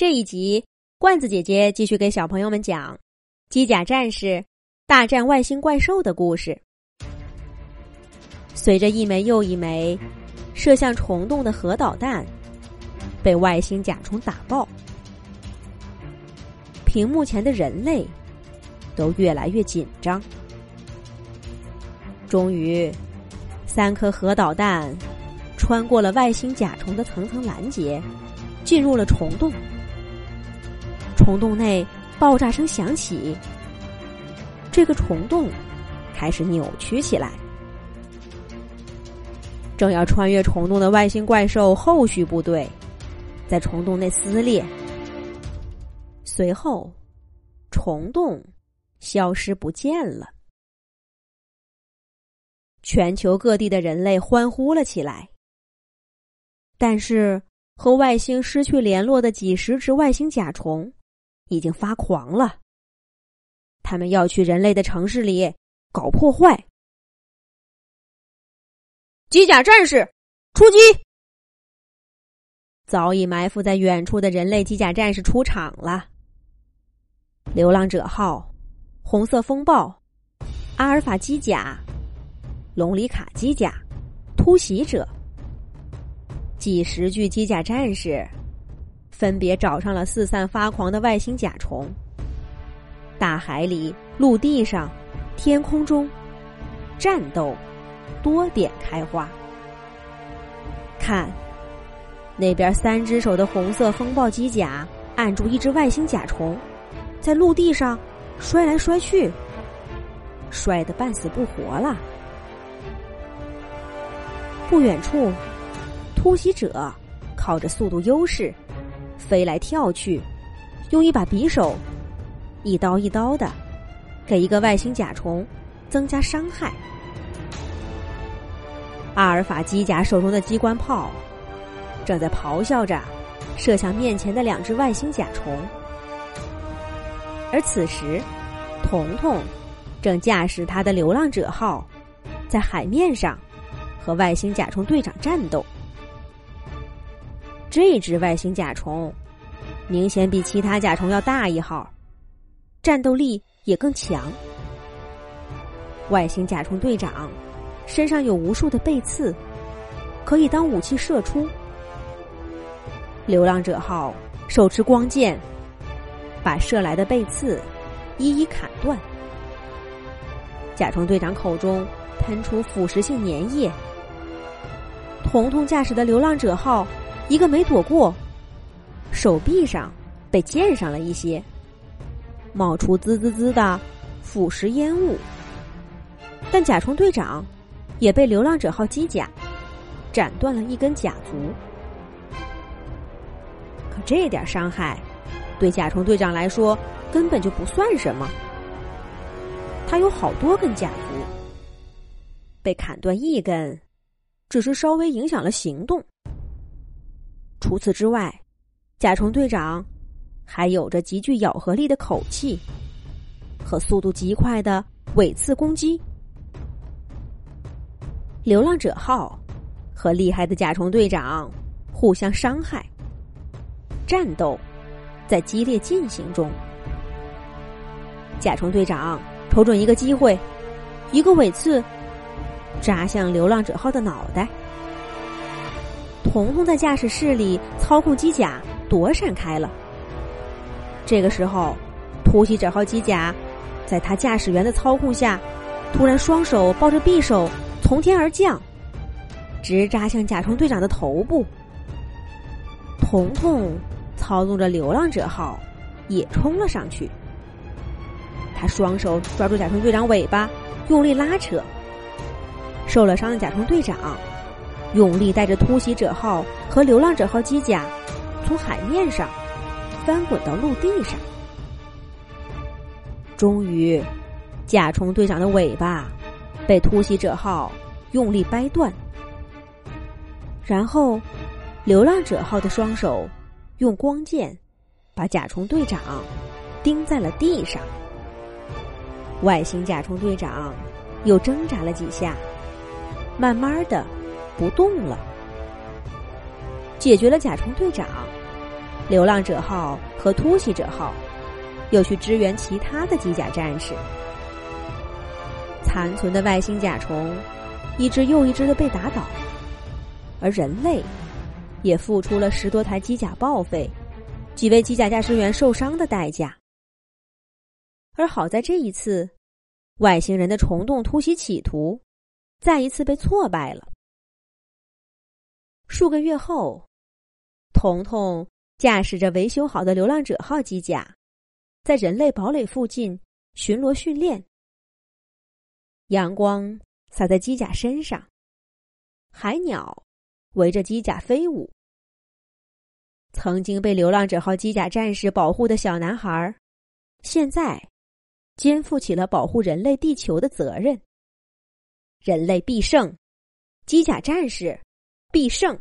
这一集，罐子姐姐继续给小朋友们讲《机甲战士大战外星怪兽》的故事。随着一枚又一枚射向虫洞的核导弹被外星甲虫打爆，屏幕前的人类都越来越紧张。终于，三颗核导弹穿过了外星甲虫的层层拦截，进入了虫洞。虫洞内爆炸声响起，这个虫洞开始扭曲起来。正要穿越虫洞的外星怪兽后续部队，在虫洞内撕裂，随后虫洞消失不见了。全球各地的人类欢呼了起来，但是和外星失去联络的几十只外星甲虫。已经发狂了，他们要去人类的城市里搞破坏。机甲战士出击！早已埋伏在远处的人类机甲战士出场了。流浪者号、红色风暴、阿尔法机甲、龙里卡机甲、突袭者，几十具机甲战士。分别找上了四散发狂的外星甲虫。大海里、陆地上、天空中，战斗多点开花。看，那边三只手的红色风暴机甲按住一只外星甲虫，在陆地上摔来摔去，摔得半死不活了。不远处，突袭者靠着速度优势。飞来跳去，用一把匕首，一刀一刀的，给一个外星甲虫增加伤害。阿尔法机甲手中的机关炮正在咆哮着，射向面前的两只外星甲虫。而此时，彤彤正驾驶他的流浪者号，在海面上和外星甲虫队长战斗。这只外星甲虫明显比其他甲虫要大一号，战斗力也更强。外星甲虫队长身上有无数的背刺，可以当武器射出。流浪者号手持光剑，把射来的背刺一一砍断。甲虫队长口中喷出腐蚀性粘液。彤彤驾驶的流浪者号。一个没躲过，手臂上被溅上了一些，冒出滋滋滋的腐蚀烟雾。但甲虫队长也被流浪者号机甲斩断了一根甲足。可这点伤害对甲虫队长来说根本就不算什么，他有好多根甲足，被砍断一根，只是稍微影响了行动。除此之外，甲虫队长还有着极具咬合力的口气和速度极快的尾刺攻击。流浪者号和厉害的甲虫队长互相伤害，战斗在激烈进行中。甲虫队长瞅准一个机会，一个尾刺扎向流浪者号的脑袋。彤彤在驾驶室里操控机甲躲闪开了。这个时候，突袭者号机甲在他驾驶员的操控下，突然双手抱着匕首从天而降，直扎向甲虫队长的头部。彤彤操纵着流浪者号也冲了上去，他双手抓住甲虫队长尾巴，用力拉扯。受了伤的甲虫队长。用力带着突袭者号和流浪者号机甲从海面上翻滚到陆地上，终于，甲虫队长的尾巴被突袭者号用力掰断，然后，流浪者号的双手用光剑把甲虫队长钉在了地上。外星甲虫队长又挣扎了几下，慢慢的。不动了，解决了甲虫队长，流浪者号和突袭者号又去支援其他的机甲战士。残存的外星甲虫一只又一只的被打倒，而人类也付出了十多台机甲报废、几位机甲驾驶员受伤的代价。而好在这一次，外星人的虫洞突袭企图再一次被挫败了。数个月后，彤彤驾驶着维修好的流浪者号机甲，在人类堡垒附近巡逻训练。阳光洒在机甲身上，海鸟围着机甲飞舞。曾经被流浪者号机甲战士保护的小男孩，现在肩负起了保护人类地球的责任。人类必胜，机甲战士必胜。